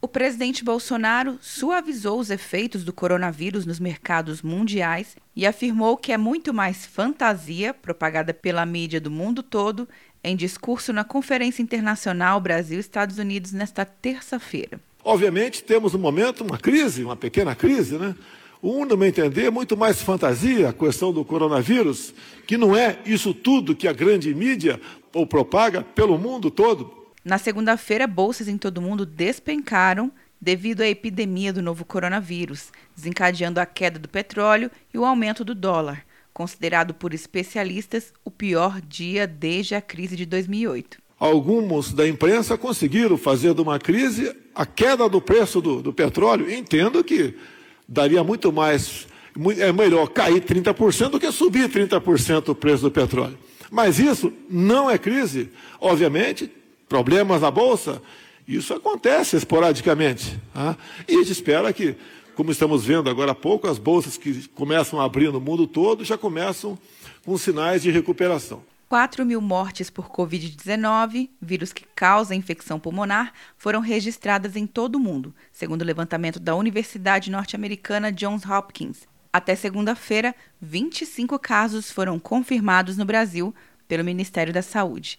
O presidente Bolsonaro suavizou os efeitos do coronavírus nos mercados mundiais e afirmou que é muito mais fantasia, propagada pela mídia do mundo todo, em discurso na Conferência Internacional Brasil-Estados Unidos nesta terça-feira. Obviamente, temos um momento, uma crise, uma pequena crise, né? Um, no meu entender, é muito mais fantasia a questão do coronavírus, que não é isso tudo que a grande mídia ou propaga pelo mundo todo. Na segunda-feira, bolsas em todo o mundo despencaram devido à epidemia do novo coronavírus, desencadeando a queda do petróleo e o aumento do dólar, considerado por especialistas o pior dia desde a crise de 2008. Alguns da imprensa conseguiram fazer de uma crise a queda do preço do, do petróleo. Entendo que daria muito mais, é melhor cair 30% do que subir 30% o preço do petróleo. Mas isso não é crise. Obviamente, problemas na Bolsa, isso acontece esporadicamente. Tá? E a gente espera que, como estamos vendo agora há pouco, as bolsas que começam a abrir no mundo todo já começam com sinais de recuperação. 4 mil mortes por Covid-19, vírus que causa infecção pulmonar, foram registradas em todo o mundo, segundo o levantamento da Universidade Norte-Americana Johns Hopkins. Até segunda-feira, 25 casos foram confirmados no Brasil pelo Ministério da Saúde.